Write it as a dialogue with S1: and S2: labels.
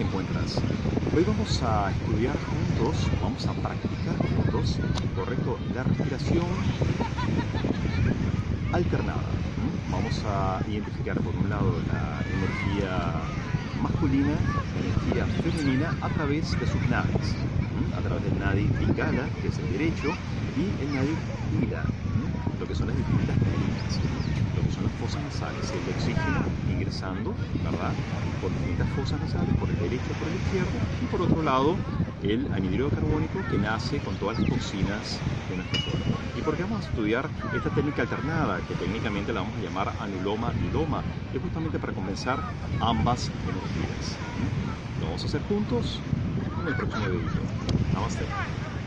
S1: encuentras? Hoy vamos a estudiar juntos, vamos a practicar juntos, correcto, la respiración alternada. Vamos a identificar por un lado la energía masculina, la energía femenina a través de sus nadis, a través del nadi pingala, que es el derecho, y el nadi ila, lo que son las distintas técnicas las fosas nasales, el oxígeno ingresando, ¿verdad? Por distintas fosas nasales, por el derecho, por el izquierdo, y por otro lado, el anhidrido carbónico que nace con todas las toxinas de nuestro cuerpo. ¿Y por qué vamos a estudiar esta técnica alternada, que técnicamente la vamos a llamar anuloma loma Es justamente para compensar ambas energías. Lo vamos a hacer juntos en el próximo video. Namaste.